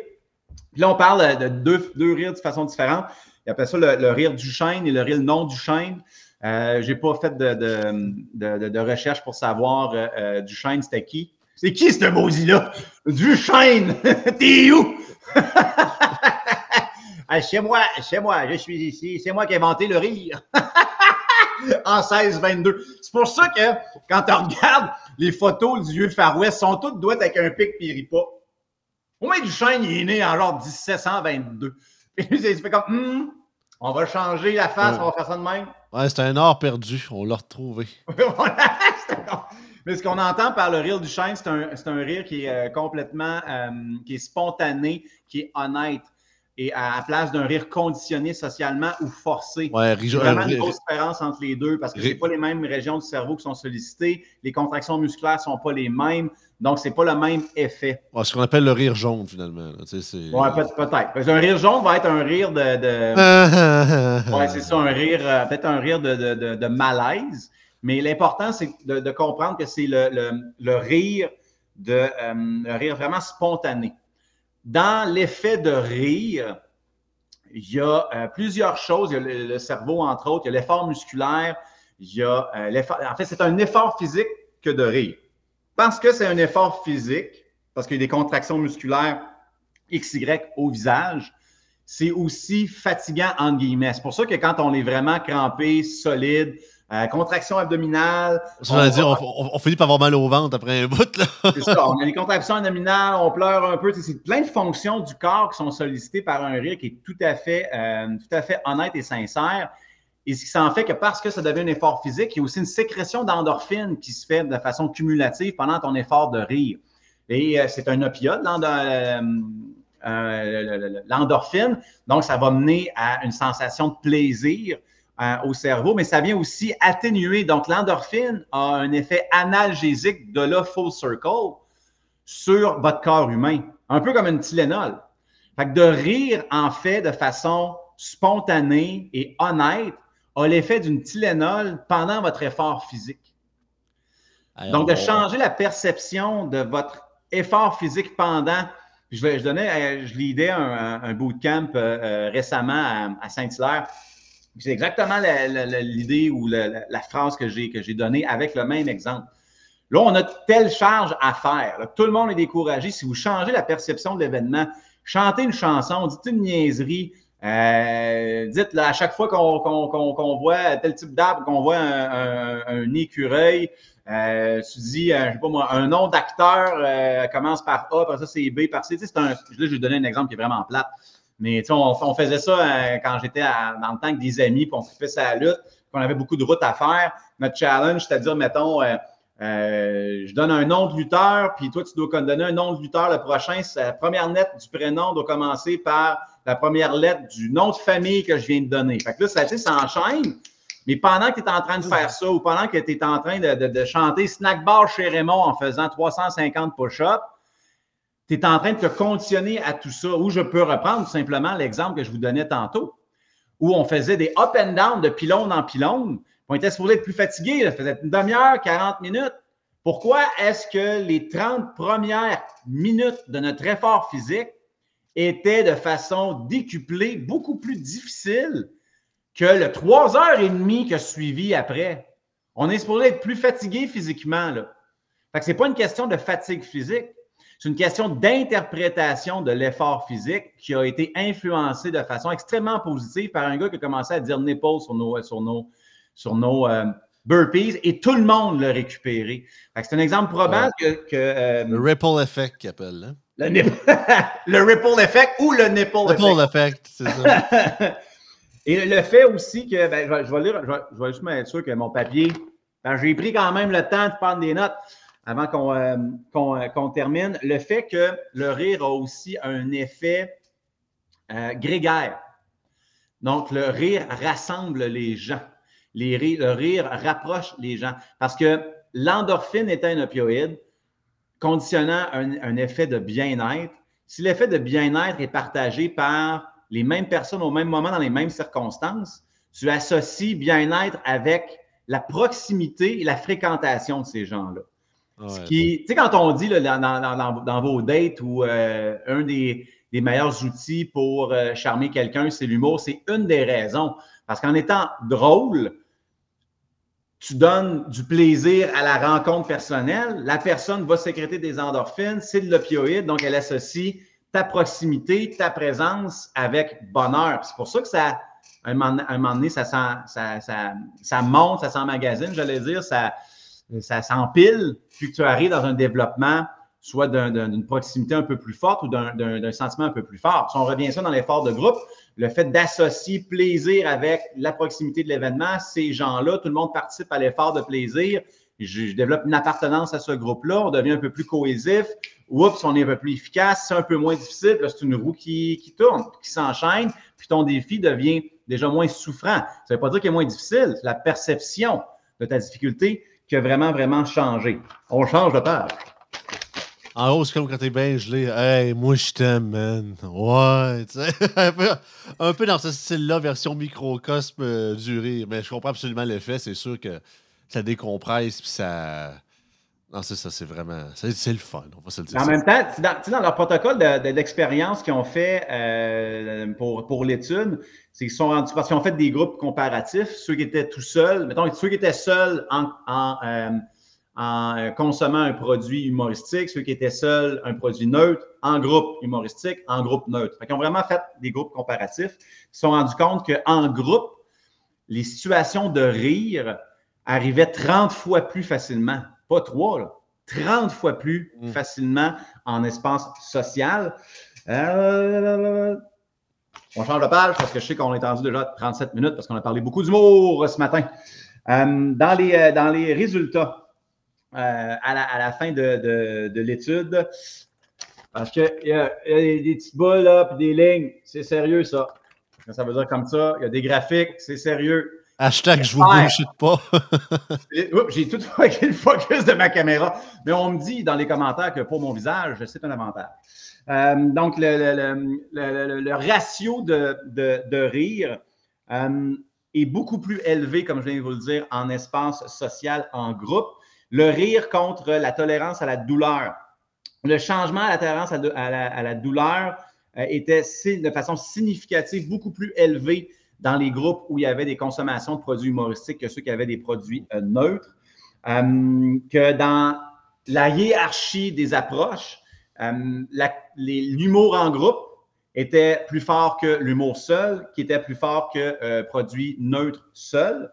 puis là, on parle de deux, deux rires de façon différente. Il appelle ça le, rire du chêne et le rire non du chêne. je n'ai pas fait de, recherche pour savoir du chêne, c'était qui. C'est qui ce maudit-là? Du chêne! <laughs> T'es où? <laughs> ah, c'est moi, c'est moi, je suis ici. C'est moi qui ai inventé le rire. <laughs> en 16-22. C'est pour ça que quand tu regardes les photos du vieux Far West, sont toutes douettes avec un pic et pas. Au moins, Duchesne, il est né en genre 1722. Et lui, il fait comme, hmm, on va changer la face, on va faire ça de même. Ouais, c'était un or perdu. On l'a retrouvé. <laughs> Mais ce qu'on entend par le rire du chêne, c'est un, rire qui est euh, complètement, euh, qui est spontané, qui est honnête. Et à la place d'un rire conditionné socialement ou forcé. Ouais, il y a vraiment une grosse différence entre les deux parce que ce pas les mêmes régions du cerveau qui sont sollicitées, les contractions musculaires ne sont pas les mêmes, donc c'est pas le même effet. Ouais, ce qu'on appelle le rire jaune finalement. Peut-être. un rire jaune va être un rire de. <laughs> oui, c'est ça, un rire, euh, peut-être un rire de malaise. Mais l'important, c'est de, comprendre que c'est le, rire de euh, rire vraiment spontané. Dans l'effet de rire, il y a euh, plusieurs choses. Il y a le, cerveau, entre autres, il y a l'effort musculaire, il y a euh, l'effort. En fait, c'est un effort physique que de rire. Parce que c'est un effort physique, parce qu'il y a des contractions musculaires XY au visage, c'est aussi fatigant, entre guillemets. C'est pour ça que quand on est vraiment crampé, solide, euh, contraction abdominale. On, dire, on, finit par avoir mal au ventre après un bout. <laughs> C'est ça. On a des contractions abdominales, on pleure un peu. C'est plein de fonctions du corps qui sont sollicitées par un rire qui est tout à fait, euh, tout à fait honnête et sincère. Et ce qui s'en fait que parce que ça devient un effort physique, il y a aussi une sécrétion d'endorphine qui se fait de façon cumulative pendant ton effort de rire. Et euh, c'est un opioïde, l'endorphine. Donc, ça va mener à une sensation de plaisir euh, au cerveau, mais ça vient aussi atténuer. Donc, l'endorphine a un effet analgésique de la full circle sur votre corps humain, un peu comme une Tylenol. Fait que de rire, en fait, de façon spontanée et honnête, a l'effet d'une Tylenol pendant votre effort physique. Donc, de changer la perception de votre effort physique pendant. Je, vais, je donnais, je lidais un, un bootcamp euh, euh, récemment à Saint-Hilaire c'est exactement l'idée ou la, phrase que j'ai donnée avec le même exemple. Là, on a telle charge à faire. tout le monde est découragé. Si vous changez la perception de l'événement, chantez une chanson, dites une niaiserie, euh, dites à chaque fois qu'on voit tel type d'arbre, qu'on voit un, écureuil, euh, tu dis, euh, je sais pas moi, un nom d'acteur commence par A, après ça c'est B, par C. Tu sais, un, là, je vais donner un exemple qui est vraiment plate. Mais on, on faisait ça euh, quand j'étais dans le temps avec des amis, puis on fait sa lutte, puis on avait beaucoup de routes à faire. Notre challenge, c'est-à-dire, mettons, euh, euh, je donne un nom de lutteur, puis toi, tu dois donner un nom de lutteur. Le prochain, la première lettre du prénom doit commencer par la première lettre du nom de famille que je viens de donner. Fait que là, ça, ça enchaîne. Mais pendant que tu es en train de faire ça ou pendant que tu es en train de chanter Snack Bar chez Raymond en faisant 350 push-ups, tu es en train de te conditionner à tout ça. Ou je peux reprendre tout simplement l'exemple que je vous donnais tantôt, où on faisait des up and down de pylône en pylône. On était supposé être plus fatigué, ça faisait une demi-heure, 40 minutes. Pourquoi est-ce que les 30 premières minutes de notre effort physique était de façon décuplée, beaucoup plus difficile que le trois heures et demie qui a suivi après. On est supposé être plus fatigué physiquement. Là. Fait que ce n'est pas une question de fatigue physique, c'est une question d'interprétation de l'effort physique qui a été influencé de façon extrêmement positive par un gars qui a commencé à dire nipple sur nos, sur nos, sur nos euh, burpees et tout le monde l'a récupéré. C'est un exemple probable que. Euh, le ripple effect qu'il appelle. Hein? Le, <laughs> le, ripple effect ou le nipple effect. Ripple effect, c'est ça. <laughs> et le fait aussi que, ben, je, vais, lire, je, vais, juste être sûr que mon papier, ben, j'ai pris quand même le temps de prendre des notes avant qu'on euh, euh, termine. Le fait que le rire a aussi un effet grégaire. Donc, le rire rassemble les gens le rire rapproche les gens. Parce que l'endorphine est un opioïde conditionnant un, effet de bien-être. Si l'effet de bien-être est partagé par les mêmes personnes au même moment, dans les mêmes circonstances, tu associes bien-être avec la proximité et la fréquentation de ces gens-là. Ce qui, tu sais, quand on dit dans, vos dates où euh, un des, meilleurs outils pour euh, charmer quelqu'un, c'est l'humour, c'est une des raisons. Parce qu'en étant drôle, tu donnes du plaisir à la rencontre personnelle, la personne va sécréter des endorphines, c'est de l'opioïde, donc elle associe ta proximité, ta présence avec bonheur. C'est pour ça que ça, un moment, donné, ça, ça, ça, ça, monte, ça s'emmagasine, j'allais dire, ça, ça s'empile, puis que tu arrives dans un développement soit d'une proximité un peu plus forte ou d'un sentiment un peu plus fort. Si on revient ça dans l'effort de groupe, le fait d'associer plaisir avec la proximité de l'événement, ces gens-là, tout le monde participe à l'effort de plaisir. Je, développe une appartenance à ce groupe-là, on devient un peu plus cohésif. Oups, on est un peu plus efficace, c'est un peu moins difficile, c'est une roue qui, qui tourne, qui s'enchaîne, puis ton défi devient déjà moins souffrant. Ça ne veut pas dire qu'il est moins difficile, la perception de ta difficulté qui a vraiment, vraiment changé. On change de page. En haut, c'est comme quand t'es bien gelé. Hey, moi, je t'aime, man. Ouais, <laughs> un, peu, dans ce style-là, version microcosme euh, du rire. Mais je comprends absolument l'effet. C'est sûr que ça décompresse, puis ça. Non, c'est ça, c'est vraiment. C'est le fun. En même temps, dans, leur protocole d'expérience qu'ils ont fait euh, pour, pour l'étude, c'est qu'ils sont rendus. Parce qu'ils ont fait des groupes comparatifs, ceux qui étaient tout seuls, mettons, ceux qui étaient seuls en. en euh, en euh, consommant un produit humoristique, ceux qui étaient seuls, un produit neutre, en groupe humoristique, en groupe neutre. Ils ont vraiment fait des groupes comparatifs. Ils se sont rendus compte qu'en groupe, les situations de rire arrivaient 30 fois plus facilement. Pas trois, là. 30 fois plus mm. facilement en espace social. Euh, on change de page parce que je sais qu'on est tendu déjà 37 minutes parce qu'on a parlé beaucoup d'humour ce matin. Euh, dans, les, dans les résultats, euh, à, la, fin de, l'étude. Parce qu'il y, a des petites boules là, puis des lignes. C'est sérieux, ça. Ça veut dire comme ça. Il y a des graphiques, c'est sérieux. Hashtag je vous bullshit pas. <laughs> J'ai tout fait le focus de ma caméra. Mais on me dit dans les commentaires que pour mon visage, c'est un avantage. Euh, donc, le, ratio de, rire euh, est beaucoup plus élevé, comme je viens de vous le dire, en espace social, en groupe le rire contre la tolérance à la douleur. Le changement à la tolérance à, la, douleur euh, était de façon significative beaucoup plus élevé dans les groupes où il y avait des consommations de produits humoristiques que ceux qui avaient des produits euh, neutres. Euh, que dans la hiérarchie des approches, l'humour en groupe était plus fort que l'humour seul, qui était plus fort que produits neutres seuls.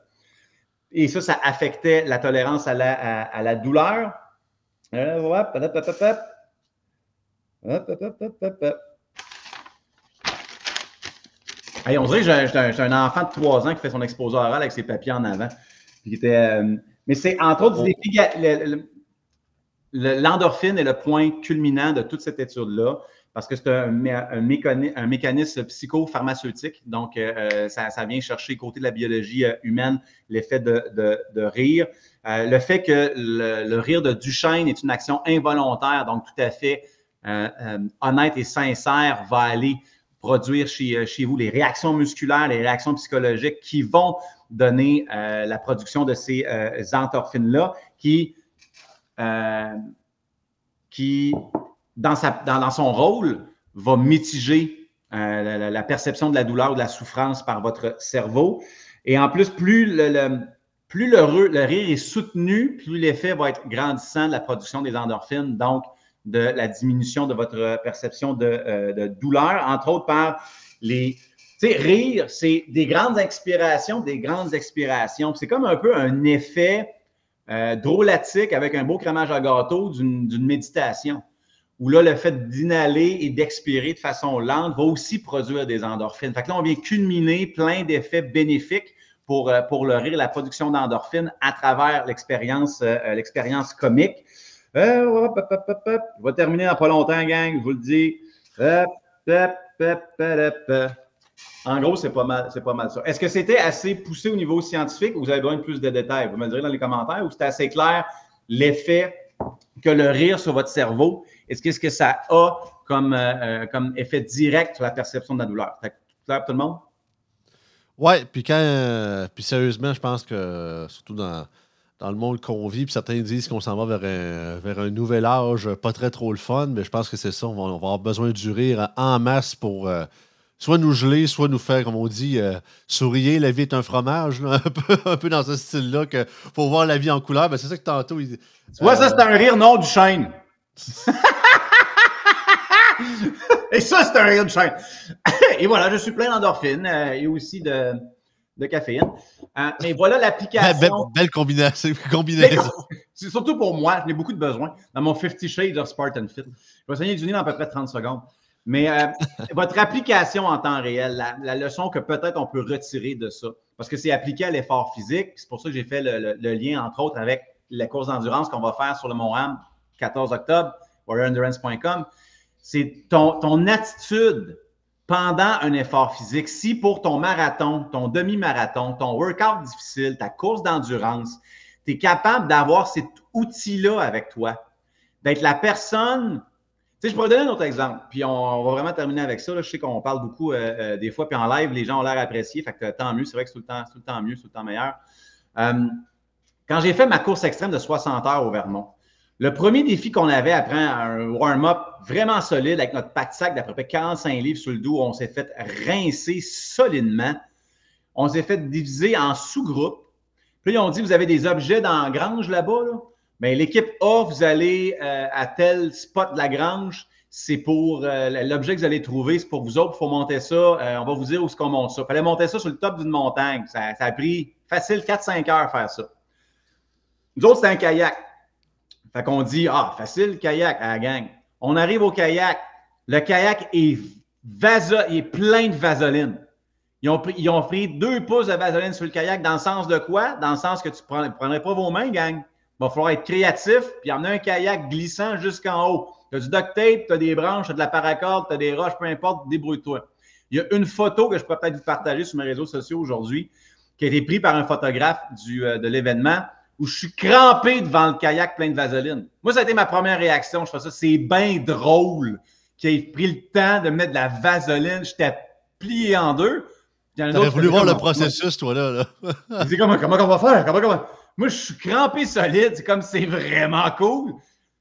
Et ça, ça affectait la tolérance à la, douleur. on dirait que j'ai un, enfant de 3 ans qui fait son exposé oral avec ses papiers en avant. Euh, mais c'est entre autres l'endorphine est le point culminant de toute cette étude-là parce que c'est un, mécanisme psychopharmaceutique. Donc, euh, euh, ça, vient chercher côté de la biologie euh, humaine l'effet de, rire. le fait que le, rire de Duchesne est une action involontaire, donc tout à fait honnête et sincère, va aller produire chez, vous les réactions musculaires, les réactions psychologiques qui vont donner la production de ces endorphines-là qui, qui dans, sa, dans, son rôle, va mitiger euh, la, perception de la douleur ou de la souffrance par votre cerveau. Et en plus, plus le, plus le, rire est soutenu, plus l'effet va être grandissant de la production des endorphines, donc de la diminution de votre perception de, euh, douleur, entre autres par les tu sais, rire, c'est des grandes inspirations, des grandes expirations. C'est comme un peu un effet euh, drôlatique avec un beau crémage à gâteau d'une méditation. Où là, le fait d'inhaler et d'expirer de façon lente va aussi produire des endorphines. Fait que là, on vient culminer plein d'effets bénéfiques pour, euh, pour le rire, la production d'endorphines à travers l'expérience euh, l'expérience comique. Euh, je vais terminer dans pas longtemps, gang, je vous le dis. En gros, c'est pas mal, c'est pas mal ça. Est-ce que c'était assez poussé au niveau scientifique ou vous avez besoin de plus de détails? Vous me direz dans les commentaires ou c'était assez clair l'effet que le rire sur votre cerveau, est-ce que, que ça a comme, euh, euh, comme effet direct sur la perception de la douleur? Fait clair pour tout le monde? Oui, puis quand euh, puis sérieusement, je pense que surtout dans, dans le monde qu'on vit, puis certains disent qu'on s'en va vers un, vers un nouvel âge, pas très trop le fun, mais je pense que c'est ça. On va, avoir besoin du rire en masse pour soit nous geler, soit nous faire, comme on dit, euh, sourire. La vie est un fromage, <laughs> un, peu, un, peu, dans ce style-là, que faut voir la vie en couleur. Ben, c'est ça que tantôt. Il, ouais, ça, c'est un rire non du chêne. Et ça, c'est un du chêne. <laughs> et voilà, je suis plein d'endorphines euh, et aussi de, de caféine. Euh, mais voilà l'application. Belle, combinaison. <laughs> C'est surtout pour moi, j'ai beaucoup de besoins. Dans mon 50 Shades of Spartan Fit. Je vais essayer d'unir dans à peu près 30 secondes. Mais euh, <laughs> votre application en temps réel, la, leçon que peut-être on peut retirer de ça, parce que c'est appliqué à l'effort physique, c'est pour ça que j'ai fait le, lien, entre autres, avec la course d'endurance qu'on va faire sur le Mont Ham 14 octobre, warriorendurance.com, c'est ton, ton attitude pendant un effort physique. Si pour ton marathon, ton demi-marathon, ton workout difficile, ta course d'endurance, tu es capable d'avoir cet outil-là avec toi, d'être la personne je pourrais donner un autre exemple, puis on, va vraiment terminer avec ça. Je sais qu'on parle beaucoup euh, euh, des fois, puis en live, les gens ont l'air appréciés, fait que tant mieux, c'est vrai que c'est tout le temps, tout le temps mieux, c'est tout le temps meilleur. Euh, quand j'ai fait ma course extrême de 60 heures au Vermont, le premier défi qu'on avait après un warm-up vraiment solide avec notre pack sac d'à peu près 45 livres sur le dos, on s'est fait rincer solidement. On s'est fait diviser en sous-groupes. Puis ils ont dit, vous avez des objets dans la grange là-bas, là? Mais ben, l'équipe A, vous allez euh, à tel spot de la grange, c'est pour euh, l'objet que vous allez trouver, c'est pour vous autres, il faut monter ça. Euh, on va vous dire où est-ce qu'on monte ça. Il fallait monter ça sur le top d'une montagne. Ça, a pris facile 4-5 heures faire ça. Nous autres, c'est un kayak. Fait qu'on dit Ah, facile kayak à gang. On arrive au kayak. Le kayak est, est plein de vaseline. Ils ont, pris, deux pouces de vaseline sur le kayak dans le sens de quoi? Dans le sens que tu ne prendrais pas vos mains, gang. Il va falloir être créatif puis emmener un kayak glissant jusqu'en haut. Tu as du duct tape, tu as des branches, tu as de la paracorde, tu as des roches, peu importe, débrouille-toi. Il y a une photo que je pourrais peut-être vous partager sur mes réseaux sociaux aujourd'hui qui a été prise par un photographe euh, de l'événement où je suis crampé devant le kayak plein de vaseline. Moi, ça a été ma première réaction. Je fais ça, c'est bien drôle qu'il ait pris le temps de mettre de la vaseline. J'étais plié en deux. J'aurais voulu voir le processus, toi, là. là. comment, comment on va faire? Comment, comment? Moi, je suis crampé solide. C'est comme c'est vraiment cool.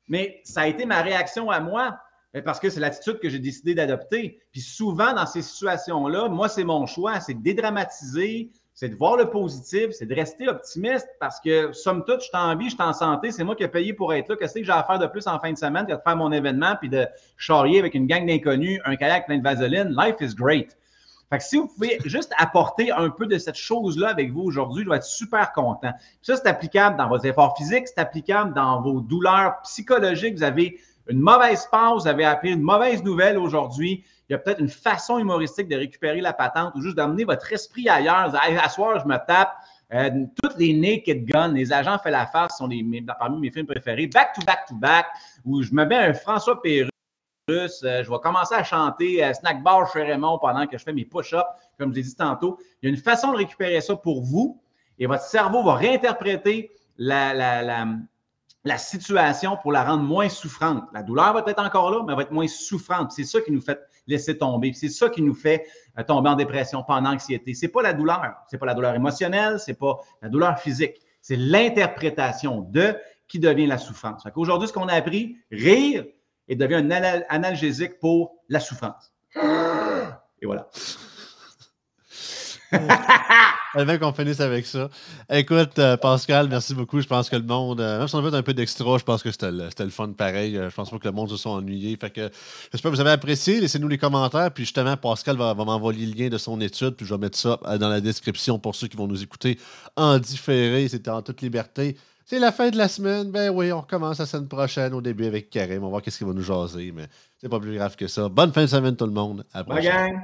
Mais ça a été ma réaction à moi parce que c'est l'attitude que j'ai décidé d'adopter. Puis souvent, dans ces situations-là, moi, c'est mon choix, c'est de dédramatiser, c'est de voir le positif, c'est de rester optimiste parce que, somme toute, je suis en vie, je suis en santé, c'est moi qui ai payé pour être là. Qu'est-ce que j'ai à faire de plus en fin de semaine que de faire mon événement puis de charrier avec une gang d'inconnus, un kayak plein de vaseline? Life is great. Fait que si vous pouvez <laughs> juste apporter un peu de cette chose-là avec vous aujourd'hui, je vais être super content. ça, c'est applicable dans vos efforts physiques, c'est applicable dans vos douleurs psychologiques. Vous avez une mauvaise pause, vous avez appris une mauvaise nouvelle aujourd'hui. Il y a peut-être une façon humoristique de récupérer la patente ou juste d'amener votre esprit ailleurs. À soir, je me tape. Euh, toutes les Naked Guns, les agents fait la face sont parmi mes films préférés. Back to back to back, où je me mets un François Perru euh, je vais commencer à chanter euh, Snack Bar chez Raymond pendant que je fais mes push-ups, comme je l'ai dit tantôt. Il y a une façon de récupérer ça pour vous et votre cerveau va réinterpréter la, situation pour la rendre moins souffrante. La douleur va être encore là, mais elle va être moins souffrante. C'est ça qui nous fait laisser tomber. C'est ça qui nous fait euh, tomber en dépression, pas en anxiété. C'est pas la douleur. C'est pas la douleur émotionnelle, c'est pas la douleur physique. C'est l'interprétation de qui devient la souffrance. Aujourd'hui, ce qu'on a appris, rire, et devient un analgésique pour la souffrance. Et voilà. <laughs> Avant qu'on finisse avec ça. Écoute, euh, Pascal, merci beaucoup. Je pense que le monde, euh, même si on a fait un peu d'extra, je pense que c'était le, fun pareil. Euh, je pense pas que le monde se soit ennuyé. Fait que j'espère que vous avez apprécié. Laissez-nous les commentaires. Puis justement, Pascal va, m'envoyer le lien de son étude. Puis je vais mettre ça dans la description pour ceux qui vont nous écouter en différé. C'était en toute liberté. C'est la fin de la semaine. Ben oui, on recommence la semaine prochaine au début avec Karim. On va voir qu'est-ce qu'il va nous jaser. Mais c'est pas plus grave que ça. Bonne fin de semaine, tout le monde. À la prochaine.